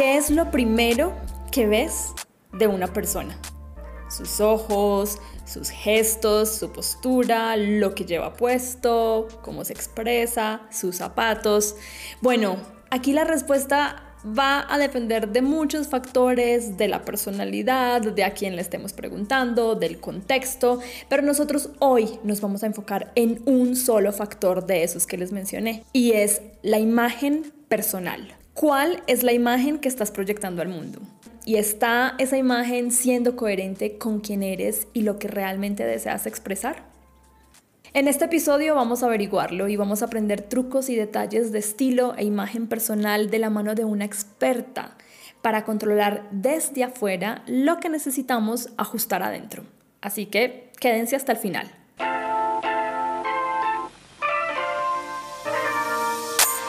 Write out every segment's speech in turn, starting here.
¿Qué es lo primero que ves de una persona? Sus ojos, sus gestos, su postura, lo que lleva puesto, cómo se expresa, sus zapatos. Bueno, aquí la respuesta va a depender de muchos factores, de la personalidad, de a quién le estemos preguntando, del contexto, pero nosotros hoy nos vamos a enfocar en un solo factor de esos que les mencioné y es la imagen personal. ¿Cuál es la imagen que estás proyectando al mundo? Y está esa imagen siendo coherente con quién eres y lo que realmente deseas expresar. En este episodio vamos a averiguarlo y vamos a aprender trucos y detalles de estilo e imagen personal de la mano de una experta para controlar desde afuera lo que necesitamos ajustar adentro. Así que quédense hasta el final.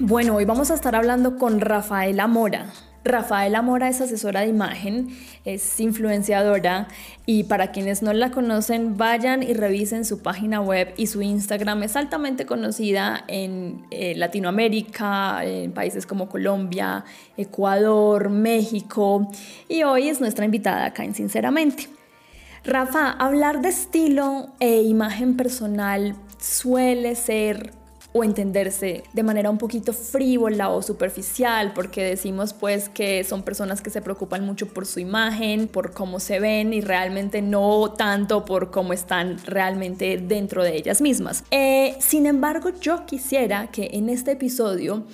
Bueno, hoy vamos a estar hablando con Rafaela Mora. Rafaela Mora es asesora de imagen, es influenciadora y para quienes no la conocen, vayan y revisen su página web y su Instagram. Es altamente conocida en eh, Latinoamérica, en países como Colombia, Ecuador, México y hoy es nuestra invitada acá en Sinceramente. Rafa, hablar de estilo e imagen personal suele ser o entenderse de manera un poquito frívola o superficial, porque decimos pues que son personas que se preocupan mucho por su imagen, por cómo se ven y realmente no tanto por cómo están realmente dentro de ellas mismas. Eh, sin embargo, yo quisiera que en este episodio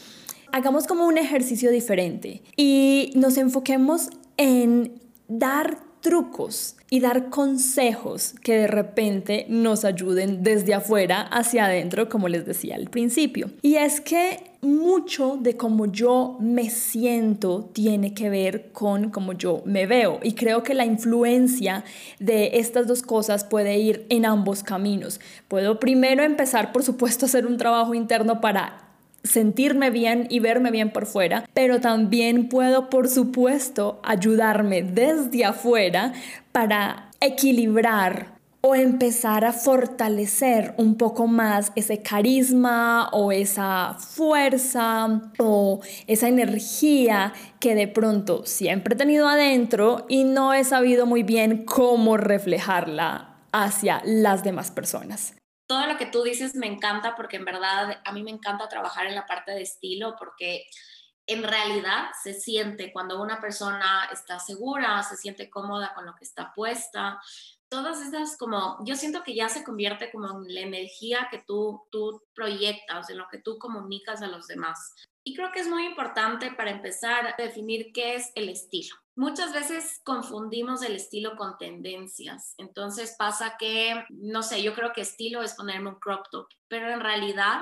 hagamos como un ejercicio diferente y nos enfoquemos en dar trucos y dar consejos que de repente nos ayuden desde afuera hacia adentro, como les decía al principio. Y es que mucho de cómo yo me siento tiene que ver con cómo yo me veo. Y creo que la influencia de estas dos cosas puede ir en ambos caminos. Puedo primero empezar, por supuesto, a hacer un trabajo interno para sentirme bien y verme bien por fuera, pero también puedo, por supuesto, ayudarme desde afuera para equilibrar o empezar a fortalecer un poco más ese carisma o esa fuerza o esa energía que de pronto siempre he tenido adentro y no he sabido muy bien cómo reflejarla hacia las demás personas todo lo que tú dices me encanta porque en verdad a mí me encanta trabajar en la parte de estilo porque en realidad se siente cuando una persona está segura, se siente cómoda con lo que está puesta. Todas esas como, yo siento que ya se convierte como en la energía que tú, tú proyectas, en lo que tú comunicas a los demás. Y creo que es muy importante para empezar a definir qué es el estilo. Muchas veces confundimos el estilo con tendencias. Entonces pasa que, no sé, yo creo que estilo es ponerme un crop top, pero en realidad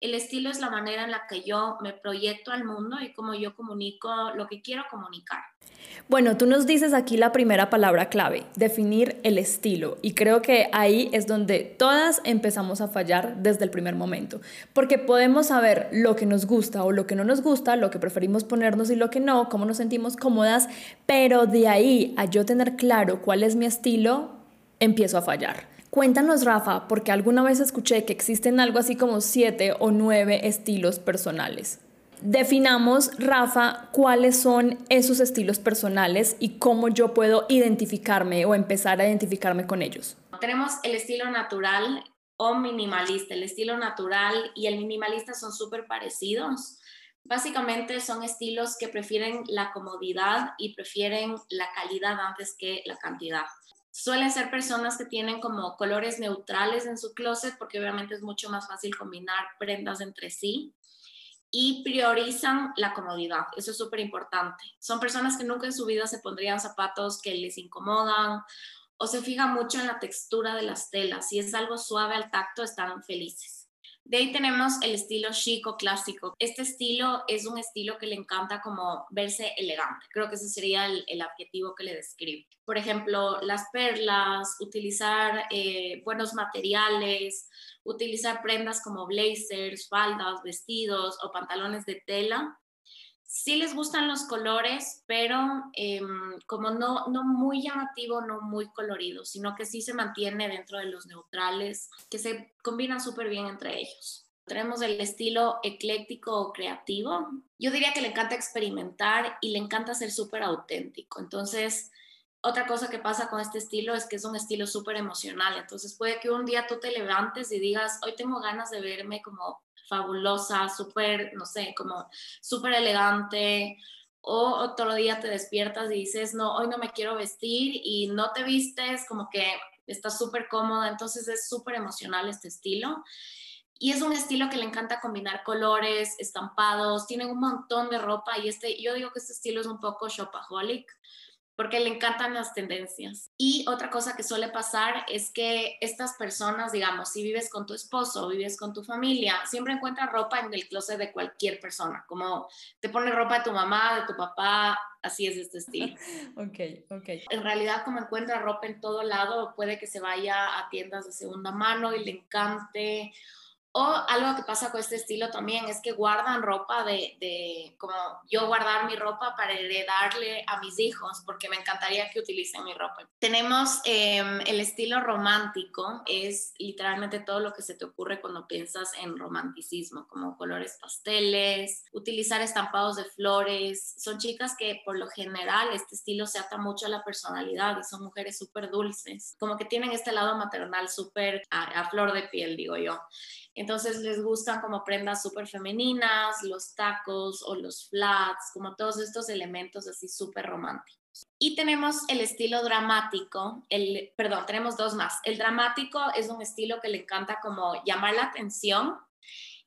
el estilo es la manera en la que yo me proyecto al mundo y cómo yo comunico lo que quiero comunicar. Bueno, tú nos dices aquí la primera palabra clave, definir el estilo. Y creo que ahí es donde todas empezamos a fallar desde el primer momento. Porque podemos saber lo que nos gusta o lo que no nos gusta, lo que preferimos ponernos y lo que no, cómo nos sentimos cómodas, pero de ahí a yo tener claro cuál es mi estilo, empiezo a fallar. Cuéntanos, Rafa, porque alguna vez escuché que existen algo así como siete o nueve estilos personales. Definamos, Rafa, cuáles son esos estilos personales y cómo yo puedo identificarme o empezar a identificarme con ellos. Tenemos el estilo natural o minimalista. El estilo natural y el minimalista son súper parecidos. Básicamente son estilos que prefieren la comodidad y prefieren la calidad antes que la cantidad. Suelen ser personas que tienen como colores neutrales en su closet porque obviamente es mucho más fácil combinar prendas entre sí y priorizan la comodidad. Eso es súper importante. Son personas que nunca en su vida se pondrían zapatos que les incomodan o se fijan mucho en la textura de las telas. Si es algo suave al tacto, están felices. De ahí tenemos el estilo chic o clásico. Este estilo es un estilo que le encanta como verse elegante. Creo que ese sería el, adjetivo que le describe. Por ejemplo, las perlas, utilizar eh, buenos materiales, utilizar prendas como blazers, faldas, vestidos o pantalones de tela sí les gustan los colores, pero em, como no, no muy llamativo, no muy colorido, sino que sí se mantiene dentro de los neutrales, que se combinan súper bien entre ellos. Tenemos el estilo ecléctico o creativo. Yo diría que le encanta experimentar y le encanta ser súper auténtico. Entonces, otra cosa que pasa con este estilo es que es un estilo súper emocional. Entonces, puede que un día tú te levantes y digas, hoy tengo ganas de verme como fabulosa, súper, no sé, como súper elegante. O otro día te despiertas y dices, no, hoy no me quiero vestir y no te vistes, como que estás súper cómoda. Entonces es súper emocional este estilo. Y es un estilo que le encanta combinar colores, estampados, tienen un montón de ropa y este, yo digo que este estilo es un poco shopaholic porque le encantan las tendencias. Y otra cosa que suele pasar es que estas personas, digamos, si vives con tu esposo vives con tu familia, siempre encuentras ropa en el closet de cualquier persona, como te pone ropa de tu mamá, de tu papá, así es este estilo. ok, ok. En realidad, como encuentra ropa en todo lado, puede que se vaya a tiendas de segunda mano y le encante o algo que pasa con este estilo también es que guardan ropa de, de, como yo guardar mi ropa para heredarle a mis hijos, porque me encantaría que utilicen mi ropa. Tenemos em, el estilo romántico, es literalmente todo lo que se te ocurre cuando piensas en romanticismo, como colores pasteles, utilizar estampados de flores. Son chicas que por lo general este estilo se ata mucho a la personalidad y son mujeres súper dulces, como que tienen este lado maternal súper a flor de piel, digo yo. Entonces les gustan como prendas súper femeninas, los tacos o los flats, como todos estos elementos así súper románticos. Y tenemos el estilo dramático, el, perdón, tenemos dos más. El dramático es un estilo que le encanta como llamar la atención.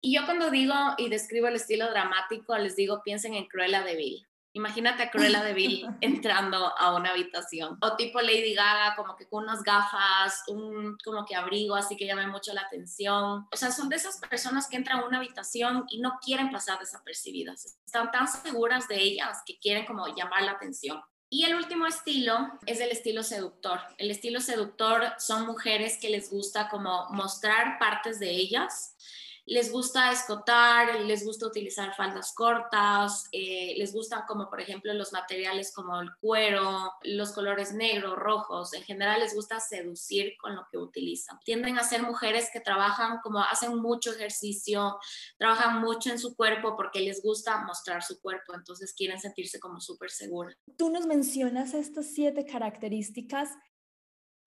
Y yo cuando digo y describo el estilo dramático, les digo, piensen en Cruella de Vil. Imagínate a Cruella de Vil entrando a una habitación. O tipo Lady Gaga, como que con unas gafas, un como que abrigo, así que llame mucho la atención. O sea, son de esas personas que entran a una habitación y no quieren pasar desapercibidas. Están tan seguras de ellas que quieren como llamar la atención. Y el último estilo es el estilo seductor. El estilo seductor son mujeres que les gusta como mostrar partes de ellas les gusta escotar, les gusta utilizar faldas cortas, eh, les gustan como por ejemplo los materiales como el cuero, los colores negros, rojos, en general les gusta seducir con lo que utilizan. Tienden a ser mujeres que trabajan como hacen mucho ejercicio, trabajan mucho en su cuerpo porque les gusta mostrar su cuerpo, entonces quieren sentirse como súper seguras. Tú nos mencionas estas siete características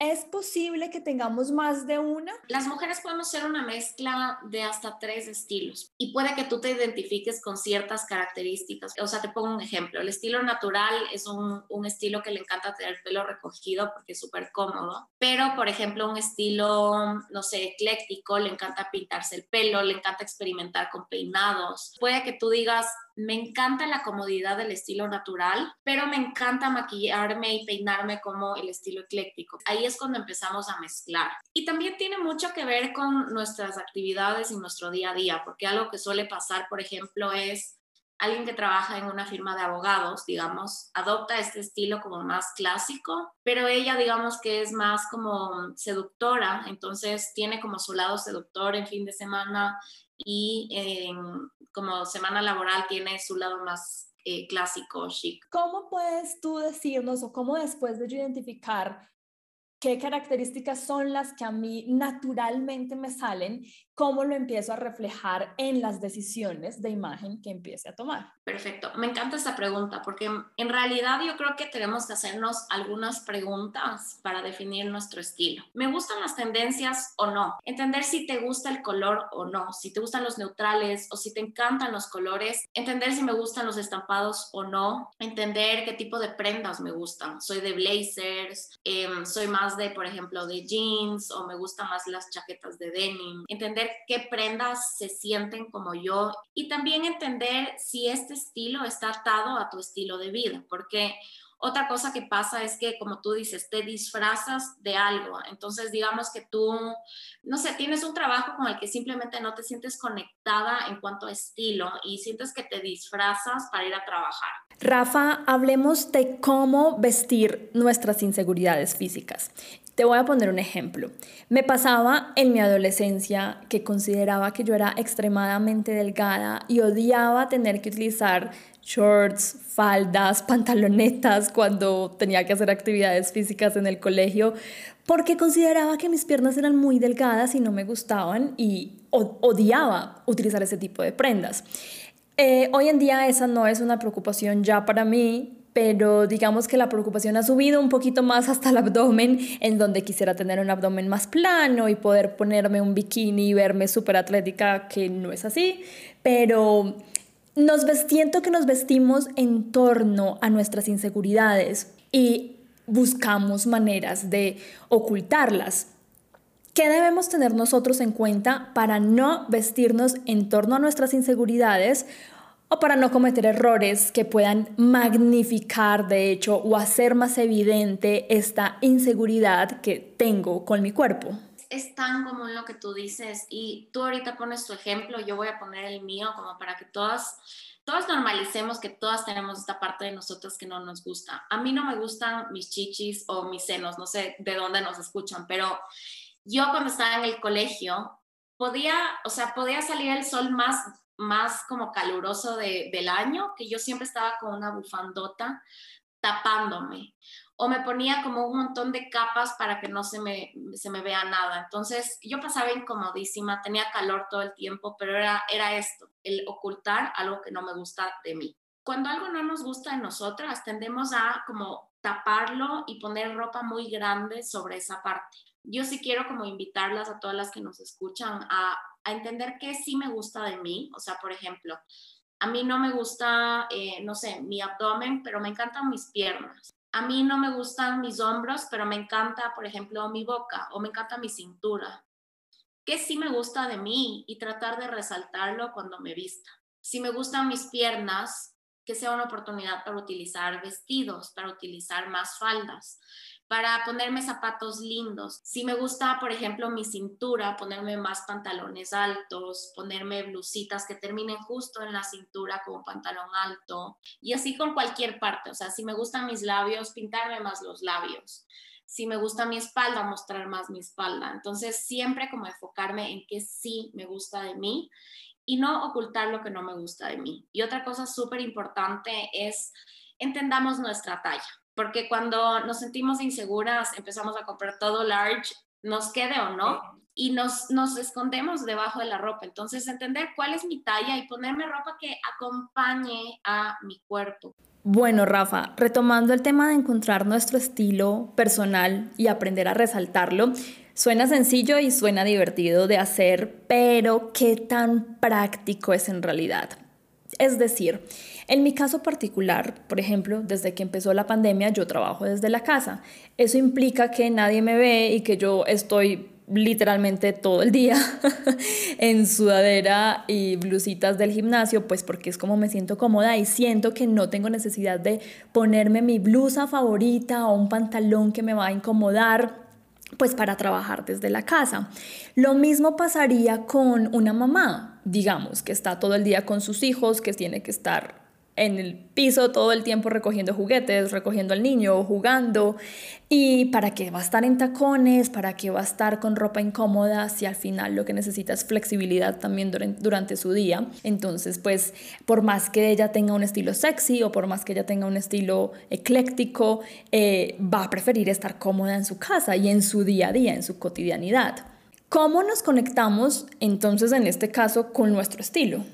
¿Es posible que tengamos más de una? Las mujeres podemos ser una mezcla de hasta tres estilos y puede que tú te identifiques con ciertas características. O sea, te pongo un ejemplo. El estilo natural es un, un estilo que le encanta tener pelo recogido porque es súper cómodo, pero por ejemplo un estilo, no sé, ecléctico, le encanta pintarse el pelo, le encanta experimentar con peinados. Puede que tú digas, me encanta la comodidad del estilo natural, pero me encanta maquillarme y peinarme como el estilo ecléctico. Ahí es cuando empezamos a mezclar. Y también tiene mucho que ver con nuestras actividades y nuestro día a día, porque algo que suele pasar, por ejemplo, es alguien que trabaja en una firma de abogados, digamos, adopta este estilo como más clásico, pero ella, digamos que es más como seductora, entonces tiene como su lado seductor en fin de semana y en, como semana laboral tiene su lado más eh, clásico, chic. ¿Cómo puedes tú decirnos o cómo después de identificar qué características son las que a mí naturalmente me salen, cómo lo empiezo a reflejar en las decisiones de imagen que empiece a tomar. Perfecto, me encanta esta pregunta porque en realidad yo creo que tenemos que hacernos algunas preguntas para definir nuestro estilo. ¿Me gustan las tendencias o no? Entender si te gusta el color o no, si te gustan los neutrales o si te encantan los colores, entender si me gustan los estampados o no, entender qué tipo de prendas me gustan. Soy de blazers, em, soy más de, por ejemplo, de jeans o me gustan más las chaquetas de denim. Entender qué prendas se sienten como yo y también entender si este estilo está atado a tu estilo de vida, porque Otra cosa que pasa es que, como tú dices, te disfrazas de algo. Entonces, digamos que tú, no sé, tienes un trabajo con el que simplemente no te sientes conectada en cuanto a estilo y sientes que te disfrazas para ir a trabajar. Rafa, hablemos de cómo vestir nuestras inseguridades físicas. Te voy a poner un ejemplo. Me pasaba en mi adolescencia que consideraba que yo era extremadamente delgada y odiaba tener que utilizar shorts, faldas, pantalonetas cuando tenía que hacer actividades físicas en el colegio, porque consideraba que mis piernas eran muy delgadas y no me gustaban y odiaba utilizar ese tipo de prendas. Eh, hoy en día esa no es una preocupación ya para mí, pero digamos que la preocupación ha subido un poquito más hasta el abdomen, en donde quisiera tener un abdomen más plano y poder ponerme un bikini y verme súper atlética, que no es así, pero nos siento que nos vestimos en torno a nuestras inseguridades y buscamos maneras de ocultarlas. ¿Qué debemos tener nosotros en cuenta para no vestirnos en torno a nuestras inseguridades o para no cometer errores que puedan magnificar, de hecho, o hacer más evidente esta inseguridad que tengo con mi cuerpo? es tan común lo que tú dices y tú ahorita pones tu ejemplo, yo voy a poner el mío como para que todas, todas normalicemos que todas tenemos esta parte de nosotros que no nos gusta. A mí no me gustan mis chichis o mis senos, no sé de dónde nos escuchan, pero yo cuando estaba en el colegio podía, o sea, podía salir el sol más más como caluroso del año, que yo siempre estaba con una bufandota tapándome o me ponía como un montón de capas para que no se me, se me vea nada. Entonces yo pasaba incomodísima, tenía calor todo el tiempo, pero era, era esto, el ocultar algo que no me gusta de mí. Cuando algo no nos gusta de nosotras, tendemos a como taparlo y poner ropa muy grande sobre esa parte. Yo sí quiero como invitarlas a todas las que nos escuchan a, a entender qué sí me gusta de mí. O sea, por ejemplo, a mí no me gusta, eh, no sé, mi abdomen, pero me encantan mis piernas a mí no me gustan mis hombros, pero me encanta, por ejemplo, mi boca o me encanta mi cintura. ¿Qué sí me gusta de mí? Y tratar de resaltarlo cuando me vista. Si me gustan mis piernas, que sea una oportunidad para utilizar vestidos, para utilizar más faldas para ponerme zapatos lindos. Si me gusta, por ejemplo, mi cintura, ponerme más pantalones altos, ponerme blusitas que terminen justo en la cintura como pantalón alto y así con cualquier parte. O sea, si me gustan mis labios, pintarme más los labios. Si me gusta mi espalda, mostrar más mi espalda. Entonces, siempre como enfocarme en qué sí me gusta de mí y no ocultar lo que no me gusta de mí. Y otra cosa súper importante es entendamos nuestra talla porque cuando nos sentimos inseguras empezamos a comprar todo large, nos quede o no, y nos, nos escondemos debajo de la ropa. Entonces, entender cuál es mi talla y ponerme ropa que acompañe a mi cuerpo. Bueno, Rafa, retomando el tema de encontrar nuestro estilo personal y aprender a resaltarlo, suena sencillo y suena divertido de hacer, pero ¿qué tan práctico es en realidad? Es decir, en mi caso particular, por ejemplo, desde que empezó la pandemia, yo trabajo desde la casa. Eso implica que nadie me ve y que yo estoy literalmente todo el día en sudadera y blusitas del gimnasio, pues porque es como me siento cómoda y siento que no tengo necesidad de ponerme mi blusa favorita o un pantalón que me va a incomodar pues para trabajar desde la casa. Lo mismo pasaría con una mamá, digamos, que está todo el día con sus hijos, que tiene que estar en el piso todo el tiempo recogiendo juguetes, recogiendo al niño, jugando. ¿Y para qué va a estar en tacones? ¿Para qué va a estar con ropa incómoda si al final lo que necesita es flexibilidad también durante su día? Entonces, pues, por más que ella tenga un estilo sexy o por más que ella tenga un estilo ecléctico, eh, va a preferir estar cómoda en su casa y en su día a día, en su cotidianidad. ¿Cómo nos conectamos entonces en este caso con nuestro estilo?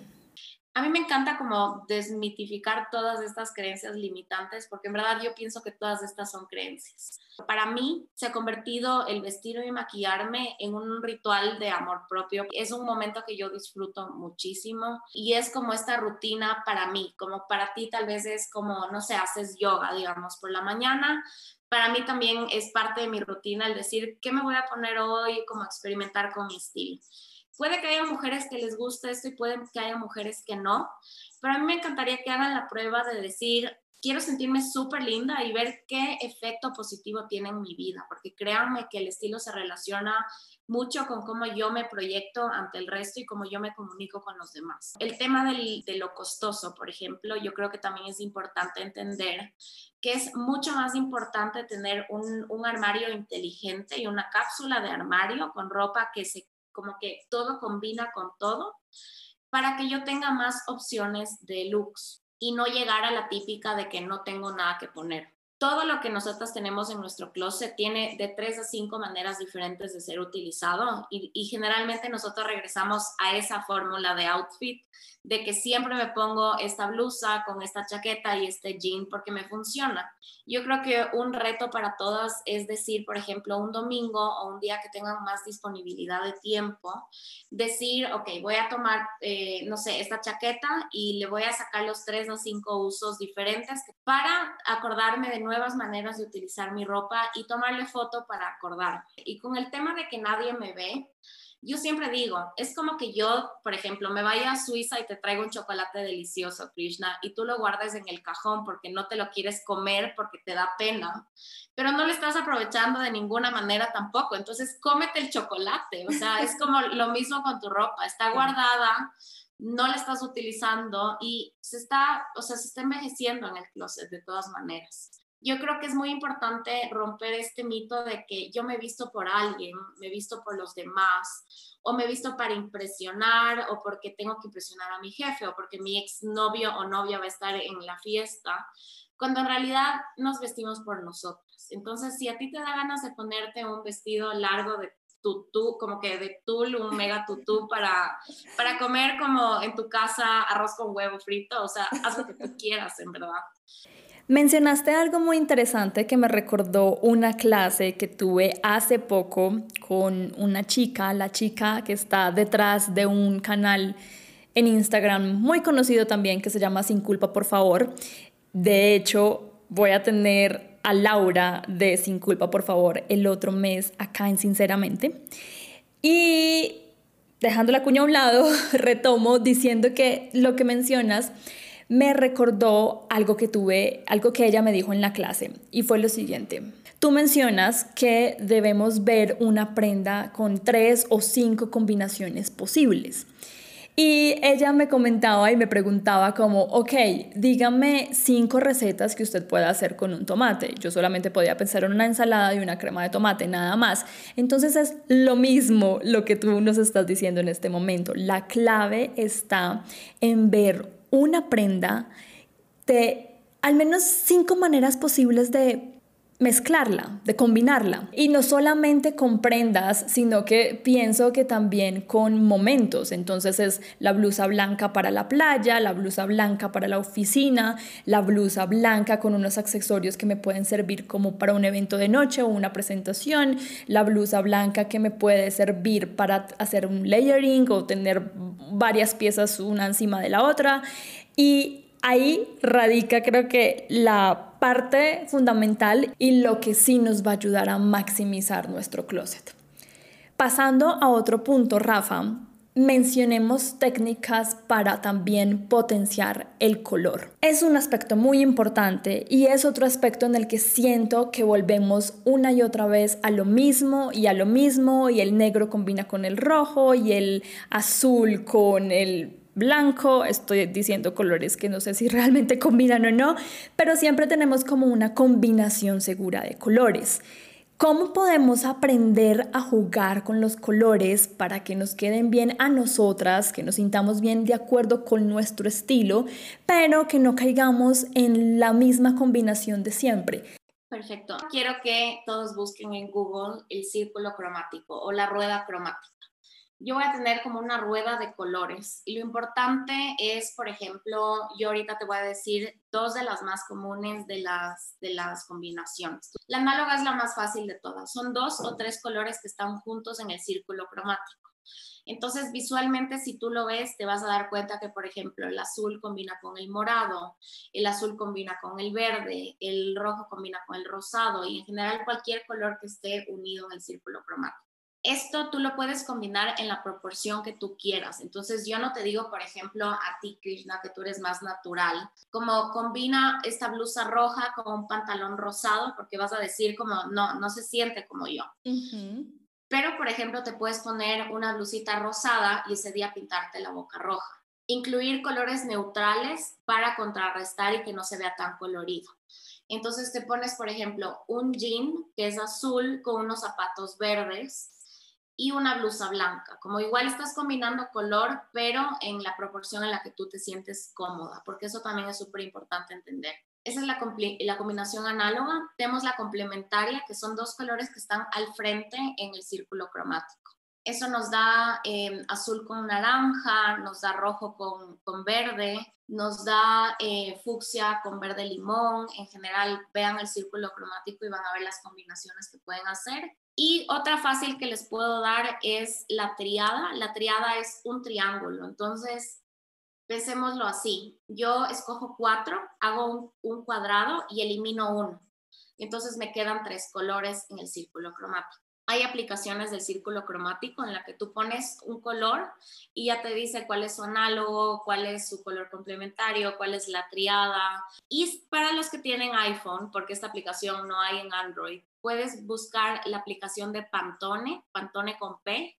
A mí me encanta como desmitificar todas estas creencias limitantes, porque en verdad yo pienso que todas estas son creencias. Para mí se ha convertido el vestir y maquillarme en un ritual de amor propio. Es un momento que yo disfruto muchísimo y es como esta rutina para mí, como para ti tal vez es como, no sé, haces yoga, digamos, por la mañana. Para mí también es parte de mi rutina el decir, ¿qué me voy a poner hoy? Como experimentar con mi estilo. Puede que haya mujeres que les guste esto y puede que haya mujeres que no, pero a mí me encantaría que hagan la prueba de decir, quiero sentirme súper linda y ver qué efecto positivo tiene en mi vida, porque créanme que el estilo se relaciona mucho con cómo yo me proyecto ante el resto y cómo yo me comunico con los demás. El tema de lo costoso, por ejemplo, yo creo que también es importante entender que es mucho más importante tener un, un armario inteligente y una cápsula de armario con ropa que se, como que todo combina con todo, para que yo tenga más opciones de looks y no llegar a la típica de que no tengo nada que poner. Todo lo que nosotros tenemos en nuestro closet tiene de tres a cinco maneras diferentes de ser utilizado y, y generalmente nosotros regresamos a esa fórmula de outfit de que siempre me pongo esta blusa con esta chaqueta y este jean porque me funciona. Yo creo que un reto para todas es decir, por ejemplo, un domingo o un día que tengan más disponibilidad de tiempo, decir, ok, voy a tomar, eh, no sé, esta chaqueta y le voy a sacar los tres o cinco usos diferentes para acordarme de nuevas maneras de utilizar mi ropa y tomarle foto para acordarme. Y con el tema de que nadie me ve, yo siempre digo, es como que yo, por ejemplo, me vaya a Suiza y te traigo un chocolate delicioso, Krishna, y tú lo guardes en el cajón porque no te lo quieres comer porque te da pena, pero no lo estás aprovechando de ninguna manera tampoco. Entonces, cómete el chocolate. O sea, es como lo mismo con tu ropa, está guardada, no la estás utilizando y se está, o sea, se está envejeciendo en el closet de todas maneras yo creo que es muy importante romper este mito de que yo me he visto por alguien, me he visto por los demás, o me he visto para impresionar, o porque tengo que impresionar a mi jefe, o porque mi exnovio o novia va a estar en la fiesta, cuando en realidad nos vestimos por nosotros. Entonces, si a ti te da ganas de ponerte un vestido largo de tutú, como que de tul, un mega tutú para, para comer como en tu casa arroz con huevo frito, o sea, haz lo que tú quieras, en verdad. Mencionaste algo muy interesante que me recordó una clase que tuve hace poco con una chica, la chica que está detrás de un canal en Instagram muy conocido también que se llama Sin culpa por favor. De hecho, voy a tener a Laura de Sin culpa por favor el otro mes acá en Sinceramente. Y dejando la cuña a un lado, retomo diciendo que lo que mencionas me recordó algo que tuve, algo que ella me dijo en la clase, y fue lo siguiente. Tú mencionas que debemos ver una prenda con tres o cinco combinaciones posibles. Y ella me comentaba y me preguntaba como, ok, dígame cinco recetas que usted pueda hacer con un tomate. Yo solamente podía pensar en una ensalada y una crema de tomate, nada más. Entonces es lo mismo lo que tú nos estás diciendo en este momento. La clave está en ver una prenda de al menos cinco maneras posibles de mezclarla, de combinarla. Y no solamente con prendas, sino que pienso que también con momentos. Entonces es la blusa blanca para la playa, la blusa blanca para la oficina, la blusa blanca con unos accesorios que me pueden servir como para un evento de noche o una presentación, la blusa blanca que me puede servir para hacer un layering o tener varias piezas una encima de la otra. Y ahí radica creo que la parte fundamental y lo que sí nos va a ayudar a maximizar nuestro closet. Pasando a otro punto, Rafa, mencionemos técnicas para también potenciar el color. Es un aspecto muy importante y es otro aspecto en el que siento que volvemos una y otra vez a lo mismo y a lo mismo y el negro combina con el rojo y el azul con el blanco, estoy diciendo colores que no sé si realmente combinan o no, pero siempre tenemos como una combinación segura de colores. ¿Cómo podemos aprender a jugar con los colores para que nos queden bien a nosotras, que nos sintamos bien de acuerdo con nuestro estilo, pero que no caigamos en la misma combinación de siempre? Perfecto. Quiero que todos busquen en Google el círculo cromático o la rueda cromática yo voy a tener como una rueda de colores y lo importante es, por ejemplo, yo ahorita te voy a decir dos de las más comunes de las, de las combinaciones. La análoga es la más fácil de todas. Son dos o tres colores que están juntos en el círculo cromático. Entonces, visualmente, si tú lo ves, te vas a dar cuenta que, por ejemplo, el azul combina con el morado, el azul combina con el verde, el rojo combina con el rosado y en general cualquier color que esté unido en el círculo cromático esto tú lo puedes combinar en la proporción que tú quieras. Entonces yo no te digo, por ejemplo, a ti, Krishna, que tú eres más natural, como combina esta blusa roja con un pantalón rosado, porque vas a decir como, no, no se siente como yo. Pero, por ejemplo, te puedes poner una blusita rosada y ese día pintarte la boca roja. Incluir colores neutrales para contrarrestar y que no se vea tan colorido. Entonces te pones, por ejemplo, un jean que es azul con unos zapatos verdes y una blusa blanca. Como igual estás combinando color, pero en la proporción en la que tú te sientes cómoda, porque eso también es súper importante entender. Esa es la, la, combinación análoga. Tenemos la complementaria, que son dos colores que están al frente en el círculo cromático. Eso nos da eh, azul con naranja, nos da rojo con, con verde, nos da eh, fucsia con verde limón. En general, vean el círculo cromático y van a ver las combinaciones que pueden hacer. Y otra fácil que les puedo dar es la triada. La triada es un triángulo. Entonces, pensémoslo así. Yo escojo cuatro, hago un, cuadrado y elimino uno. Entonces me quedan tres colores en el círculo cromático. Hay aplicaciones del círculo cromático en la que tú pones un color y ya te dice cuál es su análogo, cuál es su color complementario, cuál es la triada. Y para los que tienen iPhone, porque esta aplicación no hay en Android, puedes buscar la aplicación de Pantone, Pantone con P.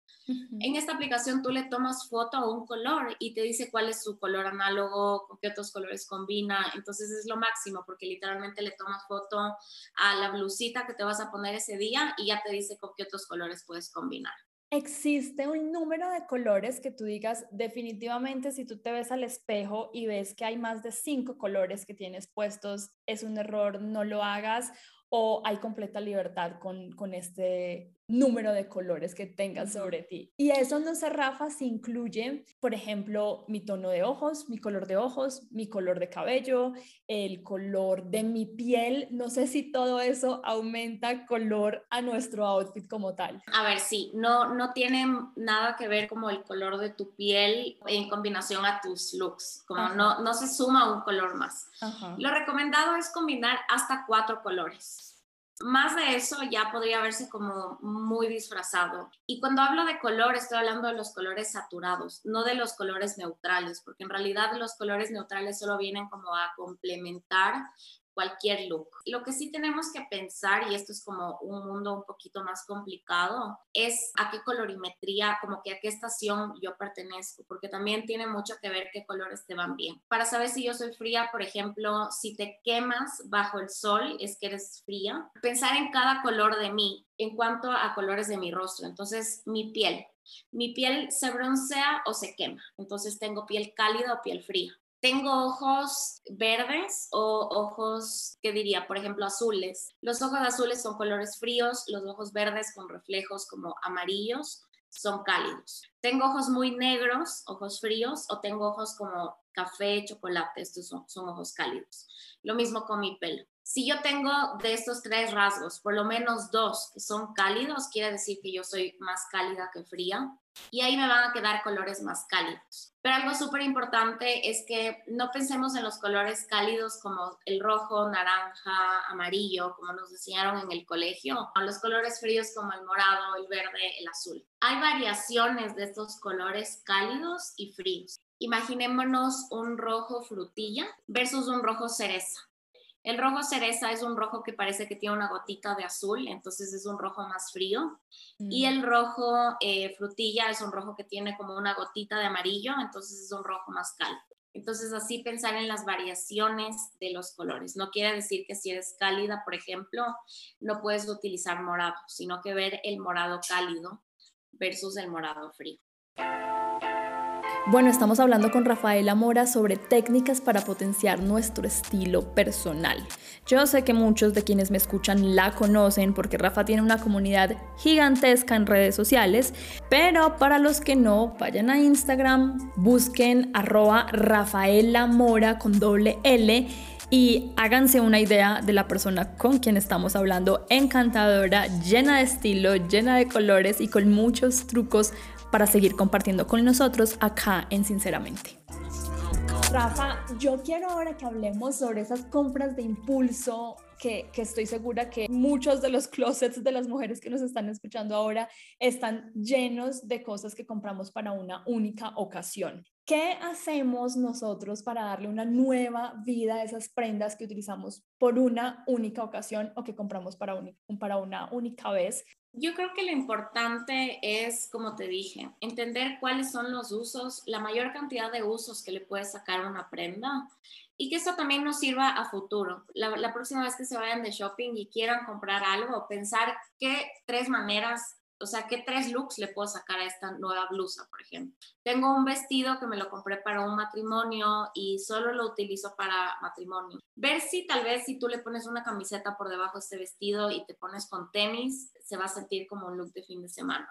En esta aplicación tú le tomas foto a un color y te dice cuál es su color análogo, con qué otros colores combina. Entonces es lo máximo porque literalmente le tomas foto a la blusita que te vas a poner ese día y ya te dice con qué otros colores puedes combinar. ¿Existe un número de colores que tú digas definitivamente si tú te ves al espejo y ves que hay más de cinco colores que tienes puestos, es un error, no lo hagas? O hay completa libertad con, con este número de colores que tengas sobre ti. Y eso no sé, Rafa, si incluye, por ejemplo, mi tono de ojos, mi color de ojos, mi color de cabello, el color de mi piel. No sé si todo eso aumenta color a nuestro outfit como tal. A ver, sí, no, no tiene nada que ver como el color de tu piel en combinación a tus looks, como no, no se suma un color más. Lo recomendado es combinar hasta cuatro colores. Más de eso ya podría verse como muy disfrazado. Y cuando hablo de color, estoy hablando de los colores saturados, no de los colores neutrales, porque en realidad los colores neutrales solo vienen como a complementar cualquier look. Lo que sí tenemos que pensar, y esto es como un mundo un poquito más complicado, es a qué colorimetría, como que a qué estación yo pertenezco, porque también tiene mucho que ver qué colores te van bien. Para saber si yo soy fría, por ejemplo, si te quemas bajo el sol, es que eres fría. Pensar en cada color de mí en cuanto a colores de mi rostro. Entonces, mi piel. Mi piel se broncea o se quema. Entonces, tengo piel cálida o piel fría. Tengo ojos verdes o ojos, ¿qué diría? Por ejemplo, azules. Los ojos azules son colores fríos, los ojos verdes con reflejos como amarillos son cálidos. Tengo ojos muy negros, ojos fríos, o tengo ojos como café, chocolate, estos son, son ojos cálidos. Lo mismo con mi pelo. Si yo tengo de estos tres rasgos, por lo menos dos que son cálidos, quiere decir que yo soy más cálida que fría y ahí me van a quedar colores más cálidos. Pero algo súper importante es que no pensemos en los colores cálidos como el rojo, naranja, amarillo, como nos enseñaron en el colegio, o los colores fríos como el morado, el verde, el azul. Hay variaciones de estos colores cálidos y fríos. Imaginémonos un rojo frutilla versus un rojo cereza. El rojo cereza es un rojo que parece que tiene una gotita de azul, entonces es un rojo más frío. Y mm. el rojo eh, frutilla es un rojo que tiene como una gotita de amarillo, entonces es un rojo más cálido. Entonces así pensar en las variaciones de los colores. No quiere decir que si eres cálida, por ejemplo, no puedes utilizar morado, sino que ver el morado cálido versus el morado frío. Bueno, estamos hablando con Rafaela Mora sobre técnicas para potenciar nuestro estilo personal. Yo sé que muchos de quienes me escuchan la conocen porque Rafa tiene una comunidad gigantesca en redes sociales, pero para los que no, vayan a Instagram, busquen arroba Rafaela Mora con doble L y háganse una idea de la persona con quien estamos hablando, encantadora, llena de estilo, llena de colores y con muchos trucos para seguir compartiendo con nosotros acá en Sinceramente. Rafa, yo quiero ahora que hablemos sobre esas compras de impulso que, que, estoy segura que muchos de los closets de las mujeres que nos están escuchando ahora están llenos de cosas que compramos para una única ocasión. ¿Qué hacemos nosotros para darle una nueva vida a esas prendas que utilizamos por una única ocasión o que compramos para, para una única vez? Yo creo que lo importante es, como te dije, entender cuáles son los usos, la mayor cantidad de usos que le puedes sacar una prenda y que eso también nos sirva a futuro. La, la, próxima vez que se vayan de shopping y quieran comprar algo, pensar qué tres maneras o sea, ¿qué tres looks le puedo sacar a esta nueva blusa, por ejemplo? Tengo un vestido que me lo compré para un matrimonio y solo lo utilizo para matrimonio. Ver si tal vez si tú le pones una camiseta por debajo de este vestido y te pones con tenis, se va a sentir como un look de fin de semana.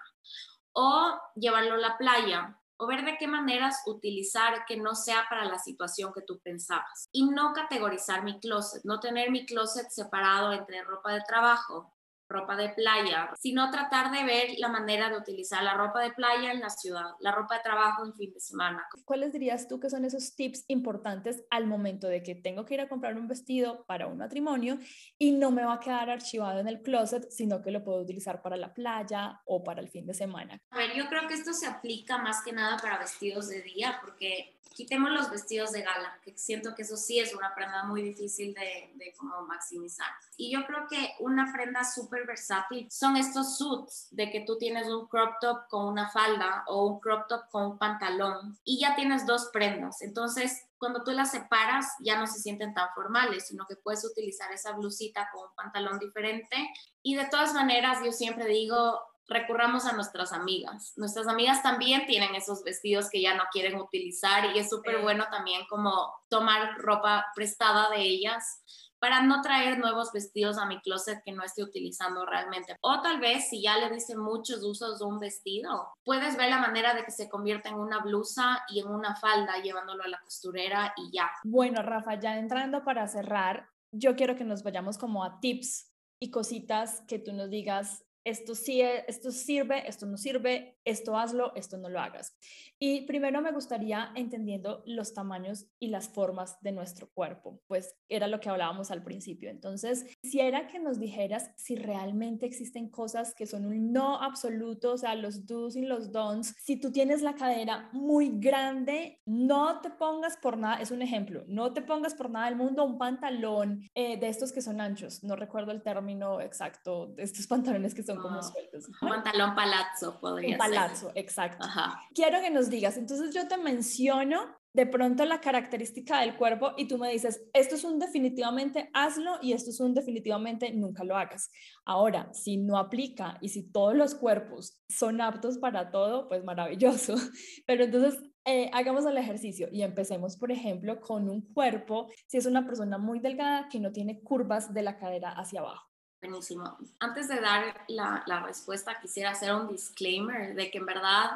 O llevarlo a la playa, o ver de qué maneras utilizar que no sea para la situación que tú pensabas. Y no categorizar mi closet, no tener mi closet separado entre ropa de trabajo, ropa de playa, sino tratar de ver la manera de utilizar la ropa de playa en la ciudad, la ropa de trabajo en fin de semana. ¿Cuáles dirías tú que son esos tips importantes al momento de que tengo que ir a comprar un vestido para un matrimonio y no me va a quedar archivado en el closet, sino que lo puedo utilizar para la playa o para el fin de semana? A ver, yo creo que esto se aplica más que nada para vestidos de día, porque quitemos los vestidos de gala, que siento que eso sí es una prenda muy difícil de, de como maximizar. Y yo creo que una prenda súper versátil son estos suits de que tú tienes un crop top con una falda o un crop top con un pantalón y ya tienes dos prendas. Entonces, cuando tú las separas ya no se sienten tan formales, sino que puedes utilizar esa blusita con un pantalón diferente. Y de todas maneras, yo siempre digo, recurramos a nuestras amigas. Nuestras amigas también tienen esos vestidos que ya no quieren utilizar y es súper bueno también como tomar ropa prestada de ellas para no traer nuevos vestidos a mi closet que no esté utilizando realmente. O tal vez si ya le dicen muchos usos de un vestido, puedes ver la manera de que se convierta en una blusa y en una falda llevándolo a la costurera y ya. Bueno, Rafa, ya entrando para cerrar, yo quiero que nos vayamos como a tips y cositas que tú nos digas esto sí, esto sirve, esto no sirve, esto hazlo, esto no lo hagas. Y primero me gustaría entendiendo los tamaños y las formas de nuestro cuerpo, pues era lo que hablábamos al principio. Entonces, quisiera que nos dijeras si realmente existen cosas que son un no absoluto, o sea, los do's y los don'ts. Si tú tienes la cadera muy grande, no te pongas por nada, es un ejemplo, no te pongas por nada del mundo un pantalón eh, de estos que son anchos, no recuerdo el término exacto de estos pantalones que son como sueltos. Un pantalón palazzo podría un palazzo, exacto. Quiero que nos digas, entonces yo te menciono de pronto la característica del cuerpo y tú me dices, esto es un definitivamente hazlo y esto es un definitivamente nunca lo hagas. Ahora, si no aplica y si todos los cuerpos son aptos para todo, pues maravilloso. Pero entonces eh, hagamos el ejercicio y empecemos, por ejemplo, con un cuerpo, si es una persona muy delgada que no tiene curvas de la cadera hacia abajo. Buenísimo. Antes de dar la, la, respuesta, quisiera hacer un disclaimer de que en verdad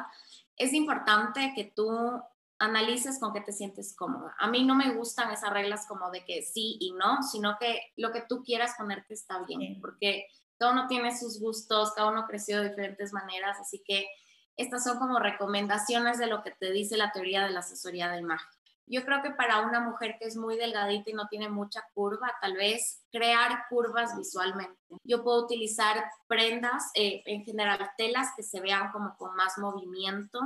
es importante que tú analices con qué te sientes cómoda. A mí no me gustan esas reglas como de que sí y no, sino que lo que tú quieras ponerte está bien, porque cada uno tiene sus gustos, cada uno creció de diferentes maneras, así que estas son como recomendaciones de lo que te dice la teoría de la asesoría de imagen. Yo creo que para una mujer que es muy delgadita y no tiene mucha curva, tal vez crear curvas visualmente. Yo puedo utilizar prendas, eh, en general telas que se vean como con más movimiento,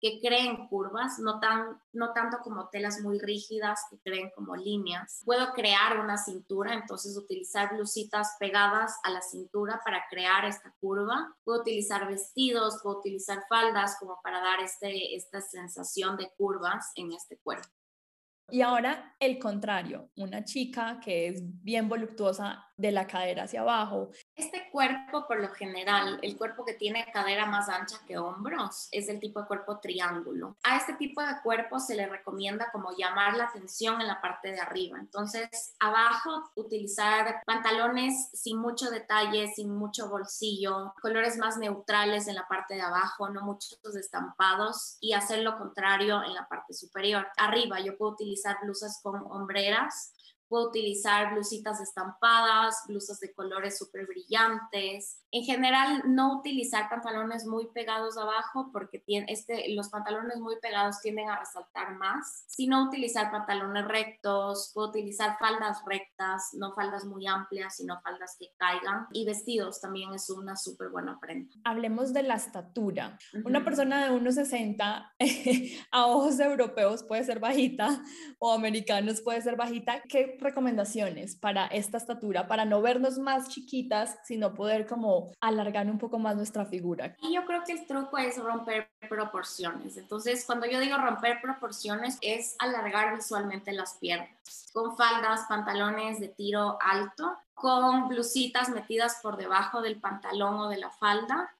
que creen curvas, no, tan, no tanto como telas muy rígidas que creen como líneas. Puedo crear una cintura, entonces utilizar blusitas pegadas a la cintura para crear esta curva. Puedo utilizar vestidos, puedo utilizar faldas como para dar este, esta sensación de curvas en este cuerpo. Y ahora el contrario, una chica que es bien voluptuosa de la cadera hacia abajo. Este cuerpo, por lo general, el cuerpo que tiene cadera más ancha que hombros, es el tipo de cuerpo triángulo. A este tipo de cuerpo se le recomienda como llamar la atención en la parte de arriba. Entonces, abajo, utilizar pantalones sin mucho detalle, sin mucho bolsillo, colores más neutrales en la parte de abajo, no muchos estampados y hacer lo contrario en la parte superior. Arriba, yo puedo utilizar blusas con hombreras Puedo utilizar blusitas estampadas, blusas de colores súper brillantes. En general, no utilizar pantalones muy pegados abajo porque tiene, este, los pantalones muy pegados tienden a resaltar más, sino utilizar pantalones rectos, puedo utilizar faldas rectas, no faldas muy amplias, sino faldas que caigan. Y vestidos también es una súper buena prenda. Hablemos de la estatura. Una persona de 1,60 a ojos europeos puede ser bajita o americanos puede ser bajita. ¿Qué recomendaciones para esta estatura, para no vernos más chiquitas, sino poder como alargar un poco más nuestra figura? Y yo creo que el truco es romper proporciones. Entonces, cuando yo digo romper proporciones, es alargar visualmente las piernas, con faldas, pantalones de tiro alto, con blusitas metidas por debajo del pantalón o de la falda,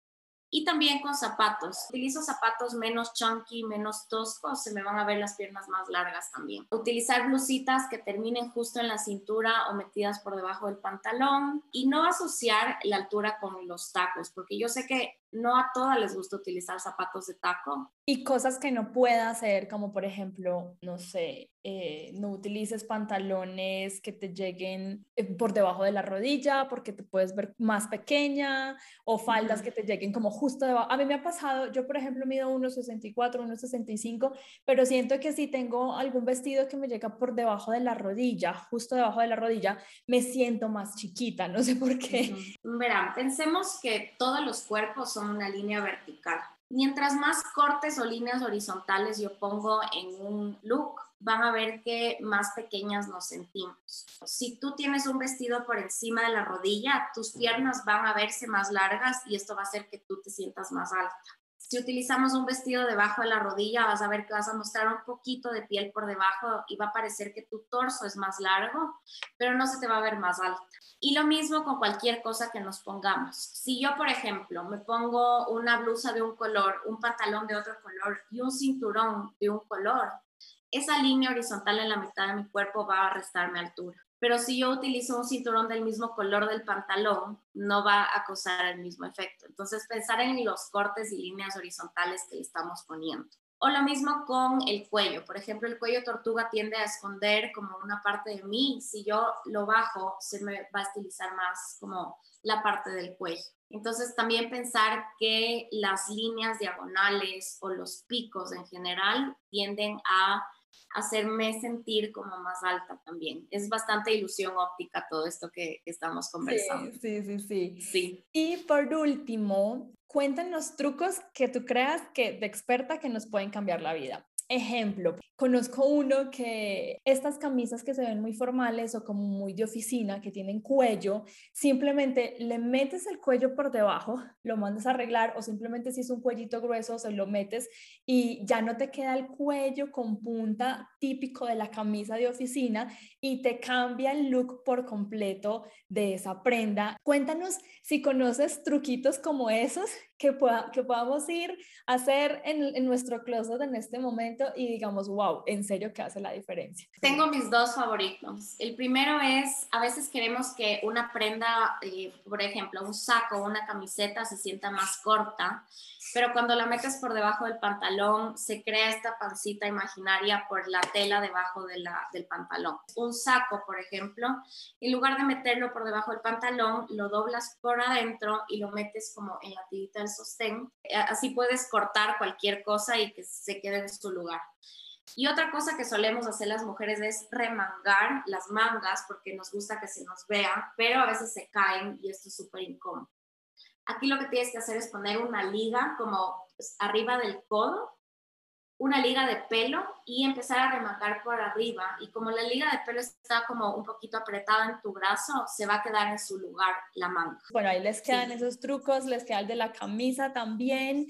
y también con zapatos. Utilizo zapatos menos chunky, menos toscos, se me van a ver las piernas más largas también. Utilizar blusitas que terminen justo en la cintura o metidas por debajo del pantalón y no asociar la altura con los tacos, porque yo sé que no a todas les gusta utilizar zapatos de taco. Y cosas que no pueda hacer, como por ejemplo, no sé, eh, no utilices pantalones que te lleguen eh, por debajo de la rodilla porque te puedes ver más pequeña o faldas que te lleguen como justo debajo. A mí me ha pasado, yo por ejemplo mido 1,64, 1,65, pero siento que si tengo algún vestido que me llega por debajo de la rodilla, justo debajo de la rodilla, me siento más chiquita, no sé por qué. Verán, pensemos que todos los cuerpos son una línea vertical. Mientras más cortes o líneas horizontales yo pongo en un look, van a ver que más pequeñas nos sentimos. Si tú tienes un vestido por encima de la rodilla, tus piernas van a verse más largas y esto va a hacer que tú te sientas más alta. Si utilizamos un vestido debajo de la rodilla, vas a ver que vas a mostrar un poquito de piel por debajo y va a parecer que tu torso es más largo, pero no se te va a ver más alta. Y lo mismo con cualquier cosa que nos pongamos. Si yo, por ejemplo, me pongo una blusa de un color, un pantalón de otro color y un cinturón de un color, esa línea horizontal en la mitad de mi cuerpo va a restarme altura. Pero si yo utilizo un cinturón del mismo color del pantalón, no va a causar el mismo efecto. Entonces, pensar en los cortes y líneas horizontales que estamos poniendo. O lo mismo con el cuello. Por ejemplo, el cuello tortuga tiende a esconder como una parte de mí. Si yo lo bajo, se me va a estilizar más como la parte del cuello. Entonces, también pensar que las líneas diagonales o los picos en general tienden a hacerme sentir como más alta también. Es bastante ilusión óptica todo esto que, estamos conversando. Sí, sí, sí, sí, Y por último, cuéntanos trucos que tú creas que de experta que nos pueden cambiar la vida. Ejemplo, conozco uno que estas camisas que se ven muy formales o como muy de oficina, que tienen cuello, simplemente le metes el cuello por debajo, lo mandas a arreglar o simplemente si es un cuellito grueso, se lo metes y ya no te queda el cuello con punta típico de la camisa de oficina y te cambia el look por completo de esa prenda. Cuéntanos si conoces truquitos como esos que, pueda, que podamos ir a hacer en, en nuestro closet en este momento y digamos, wow, en serio que hace la diferencia. Tengo mis dos favoritos. El primero es, a veces queremos que una prenda, eh, por ejemplo, un saco o una camiseta se sienta más corta pero cuando la metes por debajo del pantalón, se crea esta pancita imaginaria por la tela debajo de la, del pantalón. Un saco, por ejemplo, en lugar de meterlo por debajo del pantalón, lo doblas por adentro y lo metes como en la tirita del sostén. Así puedes cortar cualquier cosa y que se quede en su lugar. Y otra cosa que solemos hacer las mujeres es remangar las mangas porque nos gusta que se nos vea, pero a veces se caen y esto es súper incómodo. Aquí lo que tienes que hacer es poner una liga como pues, arriba del codo, una liga de pelo y empezar a remangar por arriba. Y como la liga de pelo está como un poquito apretada en tu brazo, se va a quedar en su lugar la manga. Bueno, ahí les quedan esos trucos, les queda el de la camisa también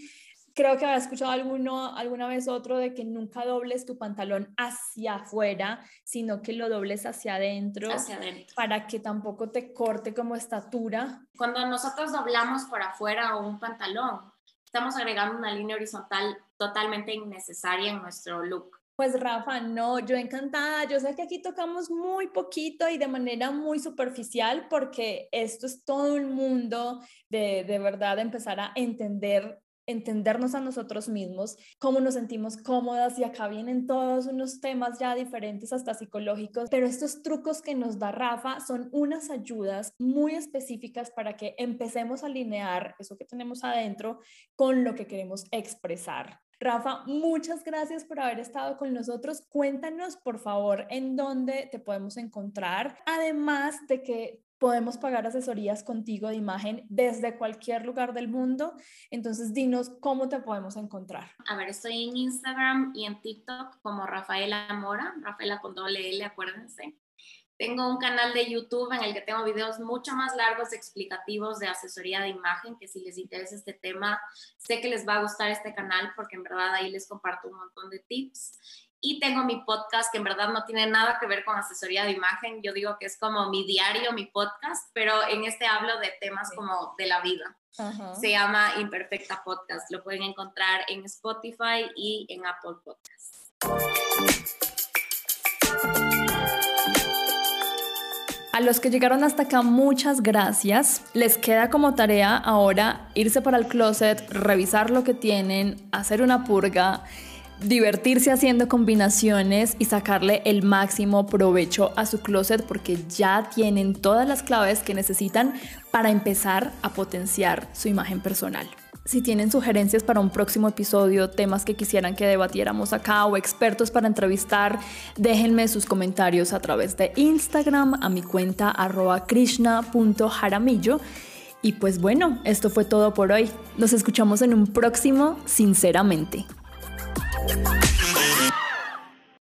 creo que había escuchado alguno, alguna vez otro de que nunca dobles tu pantalón hacia afuera, sino que lo dobles hacia adentro, hacia adentro. para que tampoco te corte como estatura. Cuando nosotros doblamos por afuera un pantalón, estamos agregando una línea horizontal totalmente innecesaria en nuestro look. Pues Rafa, no, yo encantada. Yo sé que aquí tocamos muy poquito y de manera muy superficial porque esto es todo un mundo de, de verdad empezar a entender entendernos a nosotros mismos, cómo nos sentimos cómodas y acá vienen todos unos temas ya diferentes hasta psicológicos, pero estos trucos que nos da Rafa son unas ayudas muy específicas para que empecemos a alinear eso que tenemos adentro con lo que queremos expresar. Rafa, muchas gracias por haber estado con nosotros. Cuéntanos, por favor, en dónde te podemos encontrar, además de que podemos pagar asesorías contigo de imagen desde cualquier lugar del mundo. Entonces, dinos cómo te podemos encontrar. A ver, estoy en Instagram y en TikTok como Rafaela Mora, Rafaela con doble L, acuérdense. Tengo un canal de YouTube en el que tengo videos mucho más largos explicativos de asesoría de imagen, que si les interesa este tema, sé que les va a gustar este canal porque en verdad ahí les comparto un montón de tips. Y tengo mi podcast que en verdad no tiene nada que ver con asesoría de imagen. Yo digo que es como mi diario, mi podcast, pero en este hablo de temas como de la vida. Se llama Imperfecta Podcast. Lo pueden encontrar en Spotify y en Apple Podcasts. A los que llegaron hasta acá, muchas gracias. Les queda como tarea ahora irse para el closet, revisar lo que tienen, hacer una purga divertirse haciendo combinaciones y sacarle el máximo provecho a su closet porque ya tienen todas las claves que necesitan para empezar a potenciar su imagen personal. Si tienen sugerencias para un próximo episodio, temas que quisieran que debatiéramos acá o expertos para entrevistar, déjenme sus comentarios a través de Instagram a mi cuenta arroba krishna.jaramillo. Y pues bueno, esto fue todo por hoy. Nos escuchamos en un próximo, sinceramente. Bye.